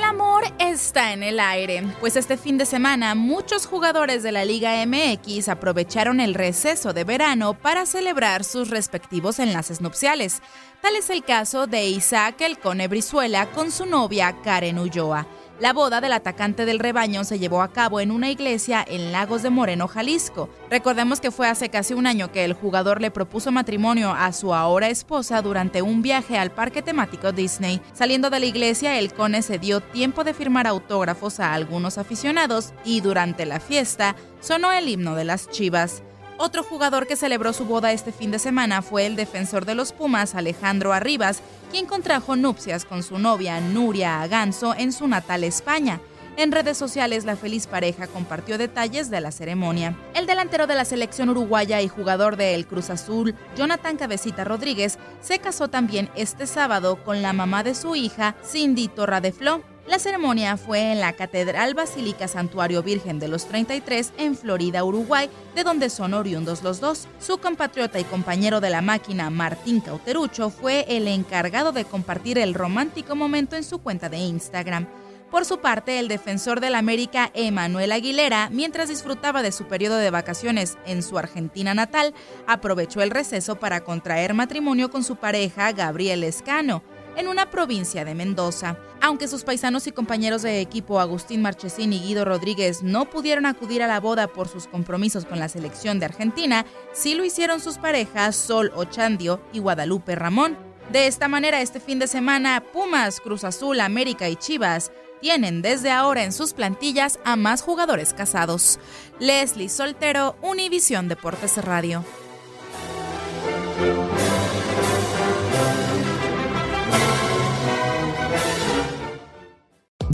El amor está en el aire, pues este fin de semana muchos jugadores de la Liga MX aprovecharon el receso de verano para celebrar sus respectivos enlaces nupciales. Tal es el caso de Isaac El Cone Brizuela con su novia Karen Ulloa. La boda del atacante del rebaño se llevó a cabo en una iglesia en Lagos de Moreno, Jalisco. Recordemos que fue hace casi un año que el jugador le propuso matrimonio a su ahora esposa durante un viaje al parque temático Disney. Saliendo de la iglesia, el Cone se dio tiempo de firmar autógrafos a algunos aficionados y durante la fiesta sonó el himno de las Chivas. Otro jugador que celebró su boda este fin de semana fue el defensor de los Pumas, Alejandro Arribas, quien contrajo nupcias con su novia Nuria Aganzo en su natal España. En redes sociales, la feliz pareja compartió detalles de la ceremonia. El delantero de la selección uruguaya y jugador de El Cruz Azul, Jonathan Cabecita Rodríguez, se casó también este sábado con la mamá de su hija, Cindy Torra de Flo. La ceremonia fue en la Catedral Basílica Santuario Virgen de los 33 en Florida, Uruguay, de donde son oriundos los dos. Su compatriota y compañero de la máquina, Martín Cauterucho, fue el encargado de compartir el romántico momento en su cuenta de Instagram. Por su parte, el defensor del América, Emanuel Aguilera, mientras disfrutaba de su periodo de vacaciones en su Argentina natal, aprovechó el receso para contraer matrimonio con su pareja, Gabriel Escano en una provincia de Mendoza. Aunque sus paisanos y compañeros de equipo Agustín Marchesín y Guido Rodríguez no pudieron acudir a la boda por sus compromisos con la selección de Argentina, sí lo hicieron sus parejas Sol Ochandio y Guadalupe Ramón. De esta manera, este fin de semana, Pumas, Cruz Azul, América y Chivas tienen desde ahora en sus plantillas a más jugadores casados. Leslie Soltero, Univisión Deportes Radio.